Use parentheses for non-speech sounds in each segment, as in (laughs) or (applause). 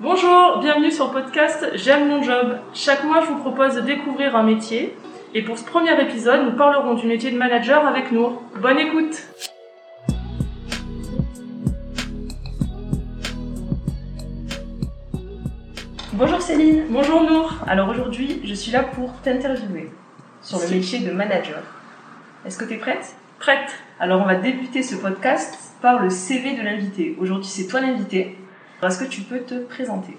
Bonjour, bienvenue sur le podcast J'aime mon job. Chaque mois, je vous propose de découvrir un métier. Et pour ce premier épisode, nous parlerons du métier de manager avec Nour. Bonne écoute Bonjour Céline. Bonjour Nour. Alors aujourd'hui, je suis là pour t'interviewer sur le métier de manager. Est-ce que tu es prête? Prête Alors on va débuter ce podcast par le CV de l'invité. Aujourd'hui, c'est toi l'invité. Est-ce que tu peux te présenter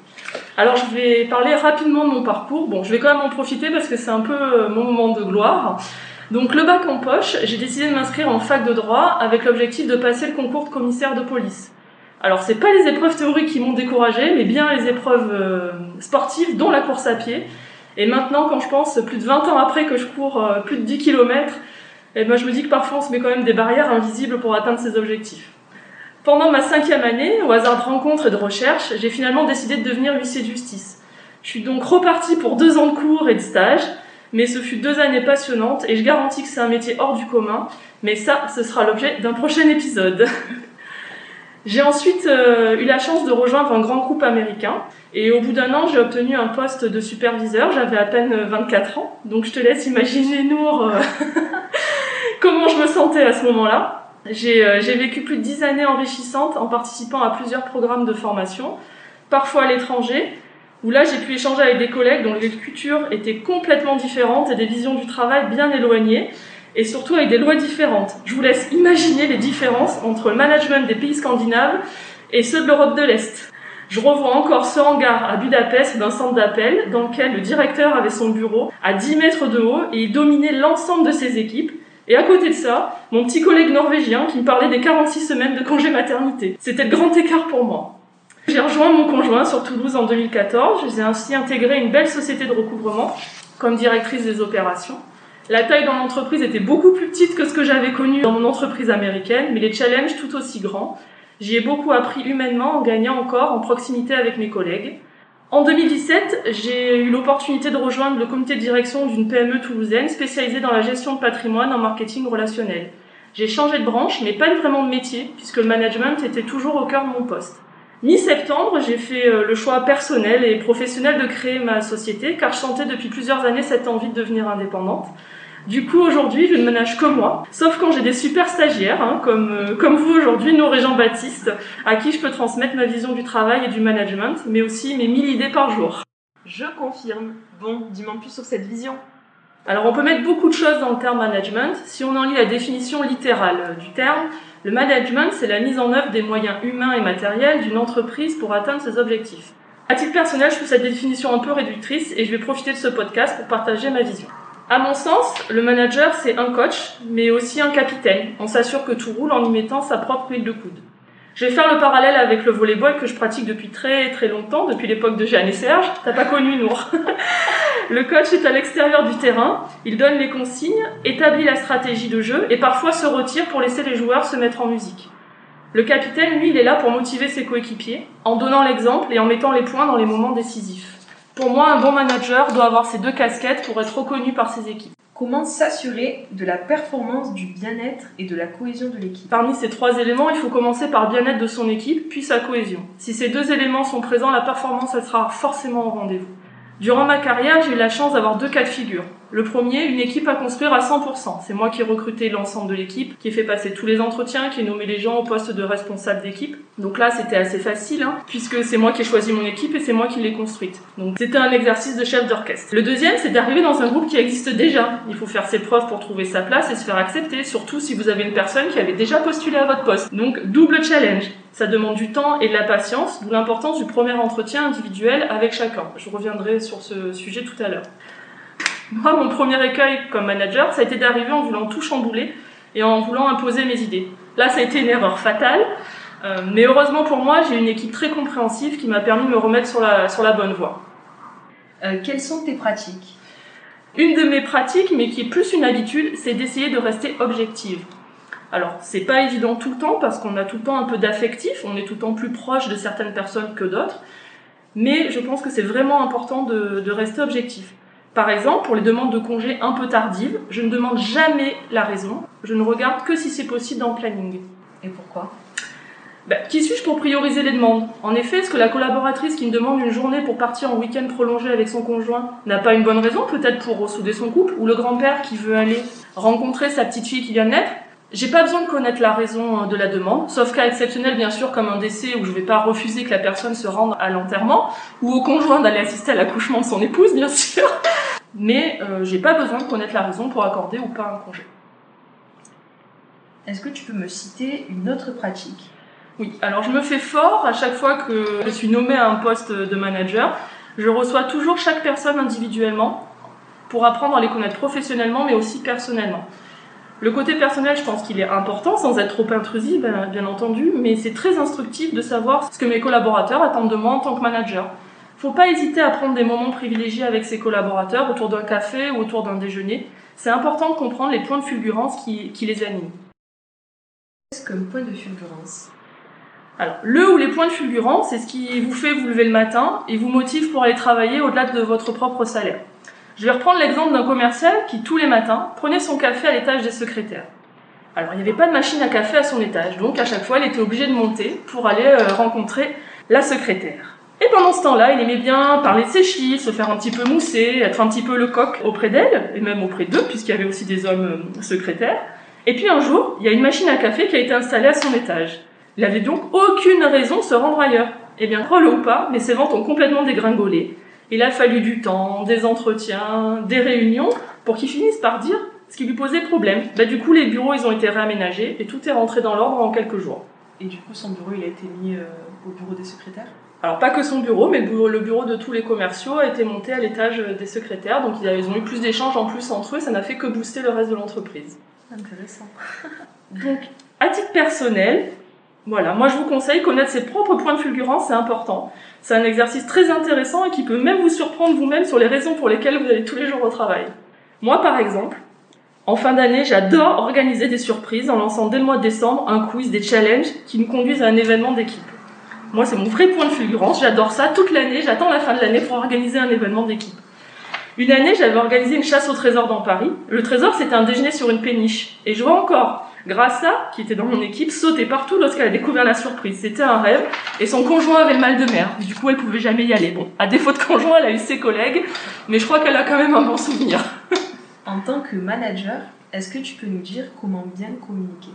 Alors je vais parler rapidement de mon parcours. Bon, je vais quand même en profiter parce que c'est un peu euh, mon moment de gloire. Donc le bac en poche, j'ai décidé de m'inscrire en fac de droit avec l'objectif de passer le concours de commissaire de police. Alors c'est pas les épreuves théoriques qui m'ont découragé, mais bien les épreuves euh, sportives, dont la course à pied. Et maintenant, quand je pense, plus de 20 ans après que je cours euh, plus de 10 km, et ben, je me dis que parfois on se met quand même des barrières invisibles pour atteindre ses objectifs. Pendant ma cinquième année, au hasard de rencontres et de recherches, j'ai finalement décidé de devenir huissier de justice. Je suis donc repartie pour deux ans de cours et de stage, mais ce fut deux années passionnantes et je garantis que c'est un métier hors du commun, mais ça, ce sera l'objet d'un prochain épisode. (laughs) j'ai ensuite euh, eu la chance de rejoindre un grand groupe américain et au bout d'un an, j'ai obtenu un poste de superviseur, j'avais à peine 24 ans, donc je te laisse imaginer, Nour, euh, (laughs) comment je me sentais à ce moment-là. Euh, j'ai vécu plus de dix années enrichissantes en participant à plusieurs programmes de formation, parfois à l'étranger, où là j'ai pu échanger avec des collègues dont les cultures étaient complètement différentes et des visions du travail bien éloignées, et surtout avec des lois différentes. Je vous laisse imaginer les différences entre le management des pays scandinaves et ceux de l'Europe de l'Est. Je revois encore ce hangar à Budapest d'un centre d'appel dans lequel le directeur avait son bureau à 10 mètres de haut et il dominait l'ensemble de ses équipes et à côté de ça, mon petit collègue norvégien qui me parlait des 46 semaines de congé maternité. C'était le grand écart pour moi. J'ai rejoint mon conjoint sur Toulouse en 2014. J'ai ainsi intégré une belle société de recouvrement comme directrice des opérations. La taille dans l'entreprise était beaucoup plus petite que ce que j'avais connu dans mon entreprise américaine, mais les challenges tout aussi grands. J'y ai beaucoup appris humainement en gagnant encore en proximité avec mes collègues. En 2017, j'ai eu l'opportunité de rejoindre le comité de direction d'une PME toulousaine spécialisée dans la gestion de patrimoine en marketing relationnel. J'ai changé de branche, mais pas vraiment de métier, puisque le management était toujours au cœur de mon poste. Mi-septembre, j'ai fait euh, le choix personnel et professionnel de créer ma société, car je sentais depuis plusieurs années cette envie de devenir indépendante. Du coup, aujourd'hui, je ne ménage que moi, sauf quand j'ai des super stagiaires, hein, comme, euh, comme vous aujourd'hui, nos Jean-Baptiste, à qui je peux transmettre ma vision du travail et du management, mais aussi mes 1000 idées par jour. Je confirme. Bon, dis-moi plus sur cette vision. Alors, on peut mettre beaucoup de choses dans le terme management. Si on en lit la définition littérale du terme, le management, c'est la mise en œuvre des moyens humains et matériels d'une entreprise pour atteindre ses objectifs. À titre personnel, je trouve cette définition un peu réductrice et je vais profiter de ce podcast pour partager ma vision. À mon sens, le manager, c'est un coach, mais aussi un capitaine. On s'assure que tout roule en y mettant sa propre huile de coude. Je vais faire le parallèle avec le volleyball que je pratique depuis très très longtemps, depuis l'époque de Jeanne et Serge. T'as pas connu Nour. (laughs) le coach est à l'extérieur du terrain, il donne les consignes, établit la stratégie de jeu et parfois se retire pour laisser les joueurs se mettre en musique. Le capitaine, lui, il est là pour motiver ses coéquipiers, en donnant l'exemple et en mettant les points dans les moments décisifs. Pour moi, un bon manager doit avoir ces deux casquettes pour être reconnu par ses équipes. Comment s'assurer de la performance, du bien-être et de la cohésion de l'équipe? Parmi ces trois éléments, il faut commencer par le bien-être de son équipe, puis sa cohésion. Si ces deux éléments sont présents, la performance elle sera forcément au rendez-vous. Durant ma carrière, j'ai eu la chance d'avoir deux cas de figure. Le premier, une équipe à construire à 100%. C'est moi qui ai recruté l'ensemble de l'équipe, qui ai fait passer tous les entretiens, qui ai nommé les gens au poste de responsable d'équipe. Donc là, c'était assez facile, hein, puisque c'est moi qui ai choisi mon équipe et c'est moi qui l'ai construite. Donc c'était un exercice de chef d'orchestre. Le deuxième, c'est d'arriver dans un groupe qui existe déjà. Il faut faire ses preuves pour trouver sa place et se faire accepter, surtout si vous avez une personne qui avait déjà postulé à votre poste. Donc double challenge. Ça demande du temps et de la patience, d'où l'importance du premier entretien individuel avec chacun. Je reviendrai sur ce sujet tout à l'heure. Moi, mon premier écueil comme manager, ça a été d'arriver en voulant tout chambouler et en voulant imposer mes idées. Là, ça a été une erreur fatale, euh, mais heureusement pour moi, j'ai une équipe très compréhensive qui m'a permis de me remettre sur la, sur la bonne voie. Euh, quelles sont tes pratiques? Une de mes pratiques, mais qui est plus une habitude, c'est d'essayer de rester objective. Alors, c'est pas évident tout le temps parce qu'on a tout le temps un peu d'affectif, on est tout le temps plus proche de certaines personnes que d'autres, mais je pense que c'est vraiment important de, rester objectif. Par exemple, pour les demandes de congés un peu tardives, je ne demande jamais la raison, je ne regarde que si c'est possible dans le planning. Et pourquoi? Bah, qui suis-je pour prioriser les demandes? En effet, est-ce que la collaboratrice qui me demande une journée pour partir en week-end prolongé avec son conjoint n'a pas une bonne raison, peut-être pour ressouder son couple Ou le grand-père qui veut aller rencontrer sa petite fille qui vient de naître? J'ai pas besoin de connaître la raison de la demande, sauf cas exceptionnel bien sûr comme un décès où je vais pas refuser que la personne se rende à l'enterrement, ou au conjoint d'aller assister à l'accouchement de son épouse bien (laughs) sûr. Mais euh, j'ai pas besoin de connaître la raison pour accorder ou pas un congé. Est-ce que tu peux me citer une autre pratique? Oui, alors je me fais fort à chaque fois que je suis nommée à un poste de manager. Je reçois toujours chaque personne individuellement pour apprendre à les connaître professionnellement mais aussi personnellement. Le côté personnel, je pense qu'il est important, sans être trop intrusif, bien, entendu, mais c'est très instructif de savoir ce que mes collaborateurs attendent de moi en tant que manager. Faut pas hésiter à prendre des moments privilégiés avec ses collaborateurs autour d'un café ou autour d'un déjeuner. C'est important de comprendre les points de fulgurance qui, qui les animent. Qu'est-ce que point de fulgurance? Alors, le ou les points de fulgurance, c'est ce qui vous fait vous lever le matin et vous motive pour aller travailler au-delà de votre propre salaire. Je vais reprendre l'exemple d'un commercial qui, tous les matins, prenait son café à l'étage des secrétaires. Alors, il n'y avait pas de machine à café à son étage, donc à chaque fois, il était obligé de monter pour aller euh, rencontrer la secrétaire. Et pendant ce temps-là, il aimait bien parler de ses chiffres, se faire un petit peu mousser, être un petit peu le coq auprès d'elle, et même auprès d'eux, puisqu'il y avait aussi des hommes euh, secrétaires. Et puis un jour, il y a une machine à café qui a été installée à son étage. Il n'avait donc aucune raison de se rendre ailleurs. Eh bien, crois ou pas, mais ses ventes ont complètement dégringolé. Il a fallu du temps, des entretiens, des réunions pour qu'il finisse par dire ce qui lui posait problème. Bah, du coup, les bureaux, ils ont été réaménagés et tout est rentré dans l'ordre en quelques jours. Et du coup, son bureau, il a été mis euh, au bureau des secrétaires? Alors, pas que son bureau, mais le bureau, de tous les commerciaux a été monté à l'étage des secrétaires. Donc, ils ont eu plus d'échanges en plus entre eux. Ça n'a fait que booster le reste de l'entreprise. Intéressant. (laughs) donc, à titre personnel, voilà, moi je vous conseille connaître ses propres points de fulgurance, c'est important. C'est un exercice très intéressant et qui peut même vous surprendre vous-même sur les raisons pour lesquelles vous allez tous les jours au travail. Moi par exemple, en fin d'année, j'adore organiser des surprises en lançant dès le mois de décembre un quiz, des challenges qui me conduisent à un événement d'équipe. Moi, c'est mon vrai point de fulgurance, j'adore ça toute l'année, j'attends la fin de l'année pour organiser un événement d'équipe. Une année, j'avais organisé une chasse au trésor dans Paris. Le trésor, c'était un déjeuner sur une péniche. Et je vois encore Grassa, qui était dans mon équipe, sautait partout lorsqu'elle a découvert la surprise. C'était un rêve. Et son conjoint avait mal de mer. Du coup, elle pouvait jamais y aller. Bon, à défaut de conjoint, elle a eu ses collègues. Mais je crois qu'elle a quand même un bon souvenir. en tant que manager, est-ce que tu peux nous dire comment bien communiquer?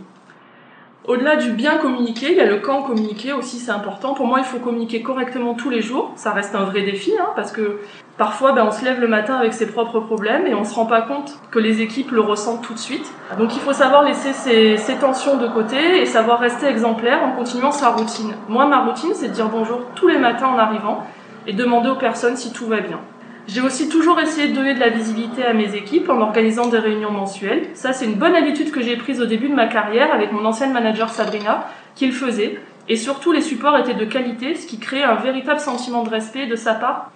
Au-delà du bien communiquer, il y a le quand communiquer aussi, c'est important. Pour moi, il faut communiquer correctement tous les jours. Ça reste un vrai défi, hein, parce que parfois, ben, on se lève le matin avec ses propres problèmes et on se rend pas compte que les équipes le ressentent tout de suite. Donc, il faut savoir laisser ces, ces tensions de côté et savoir rester exemplaire en continuant sa routine. Moi, ma routine, c'est de dire bonjour tous les matins en arrivant et demander aux personnes si tout va bien. J'ai aussi toujours essayé de donner de la visibilité à mes équipes en organisant des réunions mensuelles. Ça, c'est une bonne habitude que j'ai prise au début de ma carrière avec mon ancienne manager Sabrina, qui le faisait. Et surtout, les supports étaient de qualité, ce qui créait un véritable sentiment de respect de sa part.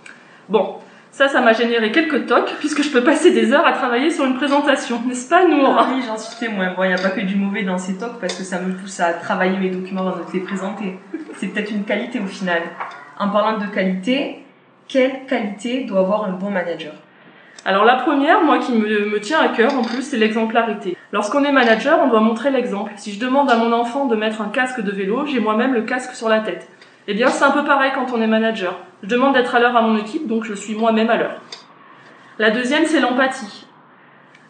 Bon, ça, ça m'a généré quelques tocs, puisque je peux passer des heures à travailler sur une présentation, n'est-ce pas, Nour Oui, j'en suis témoin. Bon, il n'y a pas que du mauvais dans ces tocs, parce que ça me pousse à travailler mes documents avant de les présenter. C'est peut-être une qualité au final. En parlant de qualité, quelle qualité doit avoir un bon manager? Alors la première, moi qui me, tient à cœur en plus, c'est l'exemplarité. Lorsqu'on est manager, on doit montrer l'exemple. Si je demande à mon enfant de mettre un casque de vélo, j'ai moi-même le casque sur la tête. Eh bien c'est un peu pareil quand on est manager. Je demande d'être à l'heure à mon équipe, donc je suis moi-même à l'heure. La deuxième, c'est l'empathie.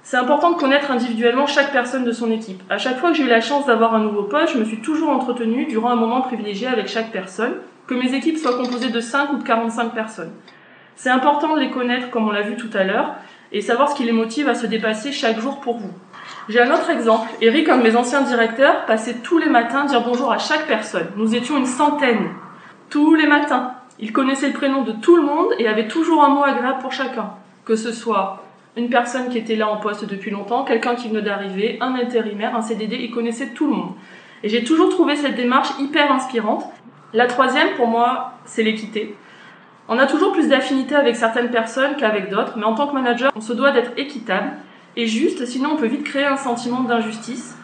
C'est important de connaître individuellement chaque personne de son équipe. À chaque fois que j'ai eu la chance d'avoir un nouveau poste, je me suis toujours entretenue durant un moment privilégié avec chaque personne que mes équipes soient composées de 5 ou de 45 personnes. C'est important de les connaître comme on l'a vu tout à l'heure et savoir ce qui les motive à se dépasser chaque jour pour vous. J'ai un autre exemple. Eric, un de mes anciens directeurs, passait tous les matins dire bonjour à chaque personne. Nous étions une centaine. Tous les matins. Il connaissait le prénom de tout le monde et avait toujours un mot agréable pour chacun. Que ce soit une personne qui était là en poste depuis longtemps, quelqu'un qui venait d'arriver, un intérimaire, un CDD, il connaissait tout le monde. Et j'ai toujours trouvé cette démarche hyper inspirante la troisième, pour moi, c'est l'équité. On a toujours plus d'affinité avec certaines personnes qu'avec d'autres, mais en tant que manager, on se doit d'être équitable et juste, sinon on peut vite créer un sentiment d'injustice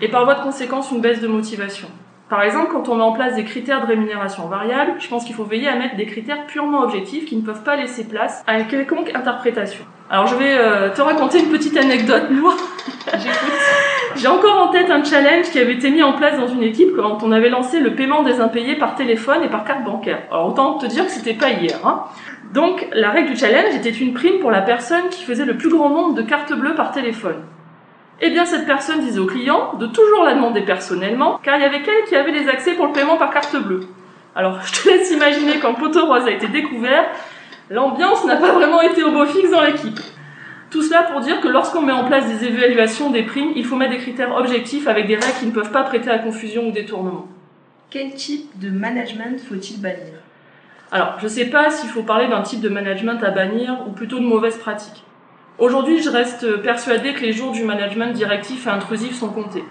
et par voie de conséquence une baisse de motivation. Par exemple, quand on met en place des critères de rémunération variable, je pense qu'il faut veiller à mettre des critères purement objectifs qui ne peuvent pas laisser place à une quelconque interprétation. Alors je vais euh, te raconter une petite anecdote, moi. J'écoute. J'ai encore en tête un challenge qui avait été mis en place dans une équipe quand on avait lancé le paiement des impayés par téléphone et par carte bancaire. Alors autant te dire que c'était pas hier. Hein. Donc la règle du challenge était une prime pour la personne qui faisait le plus grand nombre de cartes bleues par téléphone. Eh bien cette personne disait au client de toujours la demander personnellement, car il y avait qu'elle qui avait les accès pour le paiement par carte bleue. Alors (laughs) je te laisse imaginer quand Poteau Rose a été découvert, l'ambiance n'a pas vraiment été au beau fixe dans l'équipe. Tout cela pour dire que lorsqu'on met en place des évaluations des primes, il faut mettre des critères objectifs avec des règles qui ne peuvent pas prêter à confusion ou détournement. Quel type de management faut-il bannir? Alors, je ne sais pas s'il faut parler d'un type de management à bannir ou plutôt de mauvaises pratiques. Aujourd'hui, je reste persuadée que les jours du management directif et intrusif sont comptés.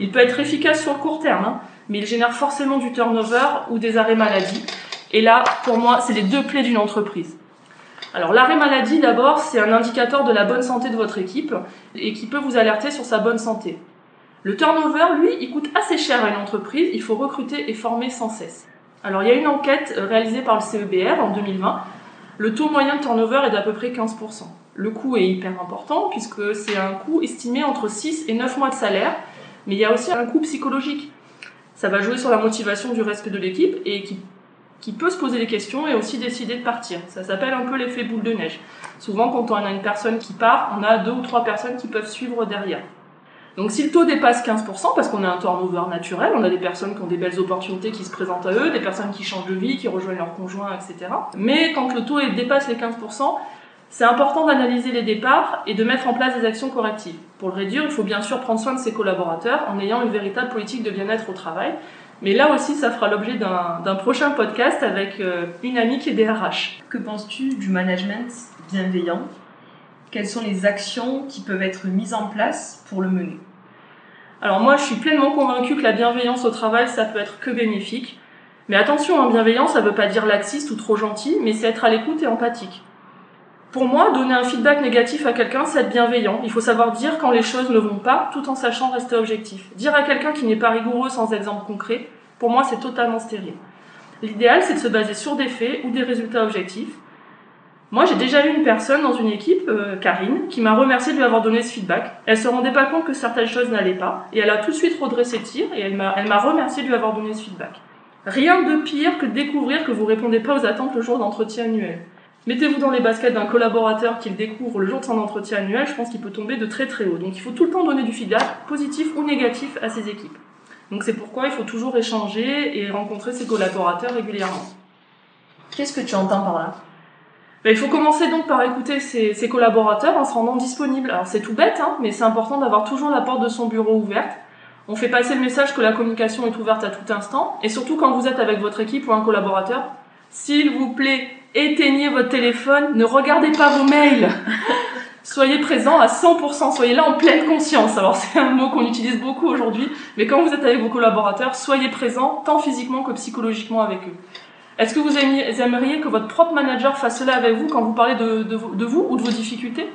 Il peut être efficace sur le court terme, hein, mais il génère forcément du turnover ou des arrêts maladie. Et là, pour moi, c'est les deux plaies d'une entreprise. Alors l'arrêt maladie d'abord, c'est un indicateur de la bonne santé de votre équipe et qui peut vous alerter sur sa bonne santé. Le turnover, lui, il coûte assez cher à une entreprise, il faut recruter et former sans cesse. Alors il y a une enquête réalisée par le CEBR en 2020. Le taux moyen de turnover est d'à peu près 15%. Le coût est hyper important puisque c'est un coût estimé entre 6 et 9 mois de salaire, mais il y a aussi un coût psychologique. Ça va jouer sur la motivation du reste de l'équipe et qui qui peut se poser des questions et aussi décider de partir. Ça s'appelle un peu l'effet boule de neige. Souvent, quand on a une personne qui part, on a deux ou trois personnes qui peuvent suivre derrière. Donc si le taux dépasse 15%, parce qu'on a un turnover naturel, on a des personnes qui ont des belles opportunités qui se présentent à eux, des personnes qui changent de vie, qui rejoignent leur conjoint, etc. Mais quand le taux dépasse les 15%, c'est important d'analyser les départs et de mettre en place des actions correctives. Pour le réduire, il faut bien sûr prendre soin de ses collaborateurs en ayant une véritable politique de bien-être au travail, mais là aussi, ça fera l'objet d'un prochain podcast avec euh, une amie qui est DRH. Que penses-tu du management bienveillant? Quelles sont les actions qui peuvent être mises en place pour le mener? Alors moi, je suis pleinement convaincue que la bienveillance au travail, ça peut être que bénéfique. Mais attention, hein, bienveillance, ça ne veut pas dire laxiste ou trop gentil, mais c'est être à l'écoute et empathique. Pour moi, donner un feedback négatif à quelqu'un, c'est être bienveillant. Il faut savoir dire quand les choses ne vont pas, tout en sachant rester objectif. Dire à quelqu'un qui n'est pas rigoureux sans exemple concret, pour moi, c'est totalement stérile. L'idéal, c'est de se baser sur des faits ou des résultats objectifs. Moi, j'ai déjà eu une personne dans une équipe, euh, Karine, qui m'a remercié de lui avoir donné ce feedback. Elle se rendait pas compte que certaines choses n'allaient pas, et elle a tout de suite redressé tir, et elle m'a, elle m'a remercié de lui avoir donné ce feedback. Rien de pire que de découvrir que vous répondez pas aux attentes le jour d'entretien annuel. Mettez-vous dans les baskets d'un collaborateur qui le découvre le jour de son entretien annuel, je pense qu'il peut tomber de très très haut. Donc il faut tout le temps donner du feedback, positif ou négatif, à ses équipes. Donc c'est pourquoi il faut toujours échanger et rencontrer ses collaborateurs régulièrement. Qu'est-ce que tu entends par là? Ben, il faut commencer donc par écouter ses, ses collaborateurs en se rendant disponible. Alors c'est tout bête, hein, mais c'est important d'avoir toujours la porte de son bureau ouverte. On fait passer le message que la communication est ouverte à tout instant, et surtout quand vous êtes avec votre équipe ou un collaborateur, s'il vous plaît, éteignez votre téléphone, ne regardez pas vos mails. soyez présent à 100%, soyez là en pleine conscience. Alors c'est un mot qu'on utilise beaucoup aujourd'hui, mais quand vous êtes avec vos collaborateurs, soyez présent tant physiquement que psychologiquement avec eux. Est-ce que vous aimeriez que votre propre manager fasse cela avec vous quand vous parlez de, vous ou de vos difficultés?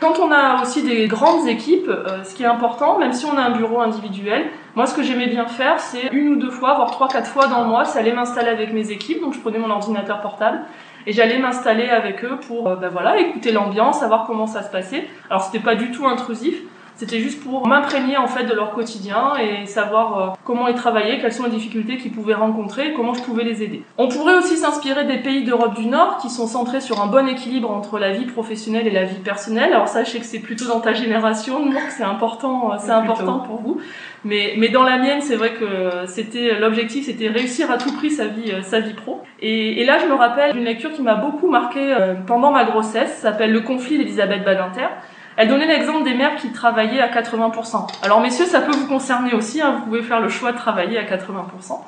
Quand on a aussi des grandes équipes, euh, ce qui est important, même si on a un bureau individuel, moi ce que j'aimais bien faire, c'est une ou deux fois, voire trois, quatre fois dans le mois, c'est aller m'installer avec mes équipes. Donc je prenais mon ordinateur portable et j'allais m'installer avec eux pour ben voilà, écouter l'ambiance, savoir comment ça se passait. Alors c'était pas du tout intrusif, c'était juste pour m'imprégner en fait de leur quotidien et savoir euh, comment ils travaillaient, quelles sont les difficultés qu'ils pouvaient rencontrer et comment je pouvais les aider. On pourrait aussi s'inspirer des pays d'Europe du Nord qui sont centrés sur un bon équilibre entre la vie professionnelle et la vie personnelle. Alors sachez que c'est plutôt dans ta génération, (laughs) donc c'est important, euh, c'est important pour vous. Mais, mais dans la mienne, c'est vrai que c'était l'objectif, c'était réussir à tout prix sa vie, euh, sa vie pro. Et, et là, je me rappelle d'une lecture qui m'a beaucoup marqué pendant ma grossesse, s'appelle Le conflit d'Elisabeth Badinter. Elle donnait l'exemple des mères qui travaillaient à 80%. Alors messieurs, ça peut vous concerner aussi, hein, vous pouvez faire le choix de travailler à 80%.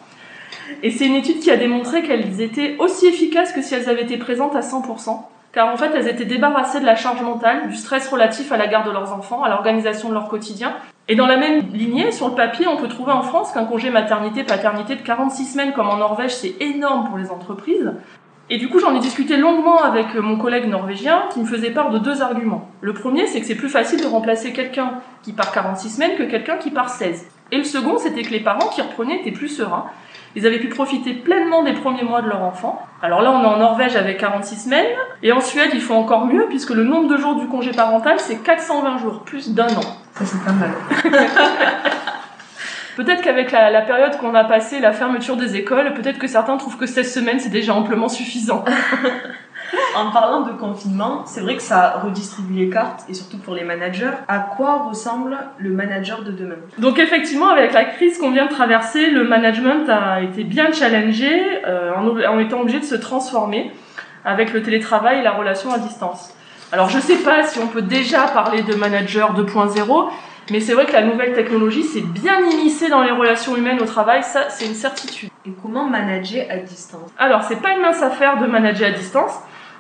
Et c'est une étude qui a démontré qu'elles étaient aussi efficaces que si elles avaient été présentes à 100%, car en fait elles étaient débarrassées de la charge mentale, du stress relatif à la garde de leurs enfants, à l'organisation de leur quotidien. Et dans la même lignée, sur le papier, on peut trouver en France qu'un congé maternité-paternité de 46 semaines comme en Norvège, c'est énorme pour les entreprises. Et du coup, j'en ai discuté longuement avec mon collègue norvégien qui me faisait part de deux arguments. Le premier, c'est que c'est plus facile de remplacer quelqu'un qui part 46 semaines que quelqu'un qui part 16. Et le second, c'était que les parents qui reprenaient étaient plus sereins. Ils avaient pu profiter pleinement des premiers mois de leur enfant. Alors là, on est en Norvège avec 46 semaines. Et en Suède, il faut encore mieux puisque le nombre de jours du congé parental, c'est 420 jours, plus d'un an. Ça, c'est pas mal. (laughs) Peut-être qu'avec la, la période qu'on a passée, la fermeture des écoles, peut-être que certains trouvent que 16 semaines, c'est déjà amplement suffisant. (laughs) En parlant de confinement, c'est vrai que ça redistribue les cartes, et surtout pour les managers. À quoi ressemble le manager de demain? Donc effectivement, avec la crise qu'on vient de traverser, le management a été bien challengé euh, en, étant obligé de se transformer avec le télétravail et la relation à distance. Alors je sais pas si on peut déjà parler de manager 2.0, mais c'est vrai que la nouvelle technologie s'est bien immiscée dans les relations humaines au travail, ça c'est une certitude. Et comment manager à distance? Alors, c'est pas une mince affaire de manager à distance.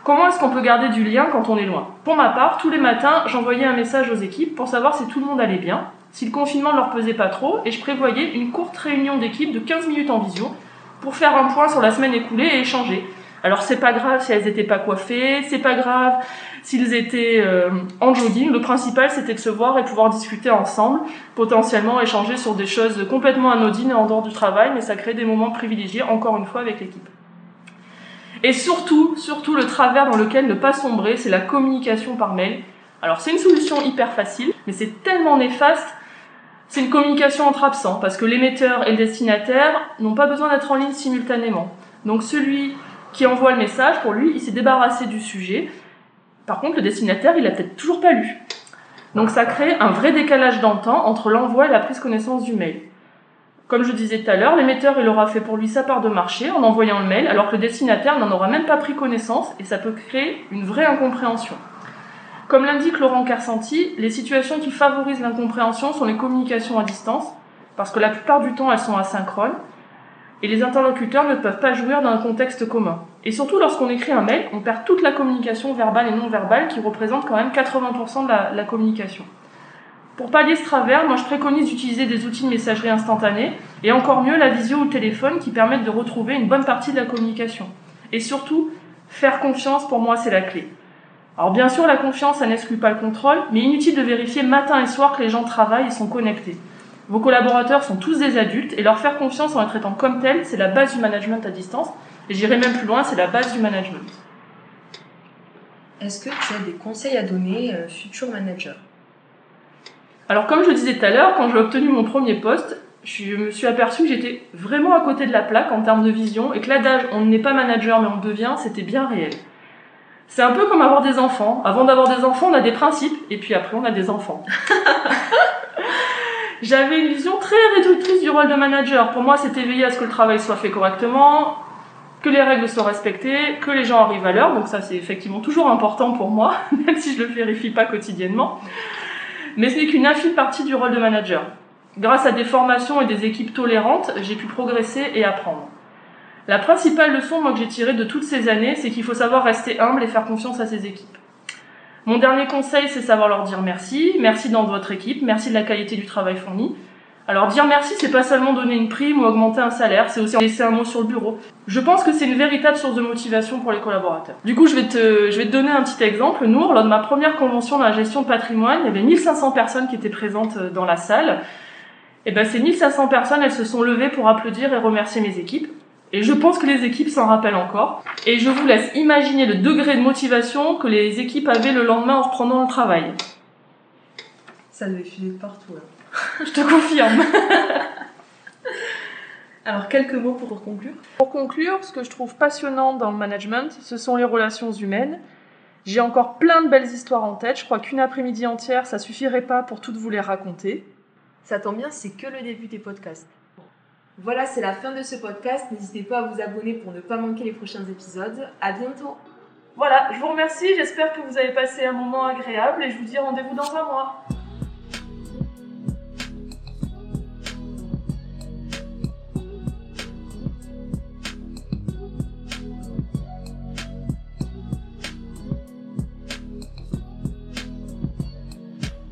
Comment est-ce qu'on peut garder du lien quand on est loin? Pour ma part, tous les matins, j'envoyais un message aux équipes pour savoir si tout le monde allait bien, si le confinement ne leur pesait pas trop, et je prévoyais une courte réunion d'équipe de 15 minutes en visio pour faire un point sur la semaine écoulée et échanger. Alors, c'est pas grave si elles n'étaient pas coiffées, c'est pas grave s'ils étaient euh, en jogging. Le principal, c'était de se voir et pouvoir discuter ensemble, potentiellement échanger sur des choses complètement anodines et en dehors du travail, mais ça crée des moments privilégiés, encore une fois, avec l'équipe. Et surtout, surtout le travers dans lequel ne pas sombrer, c'est la communication par mail. Alors c'est une solution hyper facile, mais c'est tellement néfaste. C'est une communication entre absents, parce que l'émetteur et le destinataire n'ont pas besoin d'être en ligne simultanément. Donc celui qui envoie le message, pour lui, il s'est débarrassé du sujet. Par contre, le destinataire, il l'a peut-être toujours pas lu. Donc ça crée un vrai décalage dans le temps entre l'envoi et la prise connaissance du mail. Comme je disais tout à l'heure, l'émetteur il aura fait pour lui sa part de marché en envoyant le mail, alors que le destinataire n'en aura même pas pris connaissance et ça peut créer une vraie incompréhension. Comme l'indique Laurent Carsanti, les situations qui favorisent l'incompréhension sont les communications à distance, parce que la plupart du temps elles sont asynchrones, et les interlocuteurs ne peuvent pas jouir d'un contexte commun. Et surtout lorsqu'on écrit un mail, on perd toute la communication verbale et non verbale qui représente quand même 80% de la, communication. Pour pallier ce travers, moi je préconise d'utiliser des outils de messagerie instantanée et encore mieux la visio ou téléphone qui permettent de retrouver une bonne partie de la communication. Et surtout, faire confiance pour moi c'est la clé. Alors bien sûr, la confiance, ça n'exclut pas le contrôle, mais inutile de vérifier matin et soir que les gens travaillent et sont connectés. Vos collaborateurs sont tous des adultes et leur faire confiance en les traitant comme tels, c'est la base du management à distance. Et j'irai même plus loin, c'est la base du management. Est-ce que tu as des conseils à donner un futur manager Alors comme je le disais tout à l'heure, quand j'ai obtenu mon premier poste, je me suis aperçu que j'étais vraiment à côté de la plaque en termes de vision et que l'adage on n'est pas manager mais on devient, c'était bien réel. C'est un peu comme avoir des enfants. Avant d'avoir des enfants, on a des principes et puis après on a des enfants. (laughs) J'avais une vision très réductrice du rôle de manager. Pour moi, c'était veiller à ce que le travail soit fait correctement, que les règles soient respectées, que les gens arrivent à l'heure. Donc ça, c'est effectivement toujours important pour moi, (laughs) même si je le vérifie pas quotidiennement. Mais ce n'est qu'une infime partie du rôle de manager. Grâce à des formations et des équipes tolérantes, j'ai pu progresser et apprendre. La principale leçon moi, que j'ai tirée de toutes ces années, c'est qu'il faut savoir rester humble et faire confiance à ses équipes. Mon dernier conseil, c'est savoir leur dire merci. Merci dans votre équipe, merci de la qualité du travail fourni. Alors dire merci, c'est pas seulement donner une prime ou augmenter un salaire, c'est aussi laisser un mot sur le bureau. Je pense que c'est une véritable source de motivation pour les collaborateurs. Du coup, je vais te, je vais te donner un petit exemple. Nour, lors de ma première convention dans la gestion de patrimoine, il y avait 1500 personnes qui étaient présentes dans la salle. Et ben ces 1500 personnes, elles se sont levées pour applaudir et remercier mes équipes. Et je pense que les équipes s'en rappellent encore. Et je vous laisse imaginer le degré de motivation que les équipes avaient le lendemain en reprenant le travail. Ça devait filer de partout. Là. Je te confirme. (laughs) Alors, quelques mots pour conclure. Pour conclure, ce que je trouve passionnant dans le management, ce sont les relations humaines. J'ai encore plein de belles histoires en tête. Je crois qu'une après-midi entière, ça suffirait pas pour toutes vous les raconter. Ça tombe bien, c'est que le début des podcasts. Voilà, c'est la fin de ce podcast. N'hésitez pas à vous abonner pour ne pas manquer les prochains épisodes. À bientôt. Voilà, je vous remercie. J'espère que vous avez passé un moment agréable et je vous dis rendez-vous dans un mois.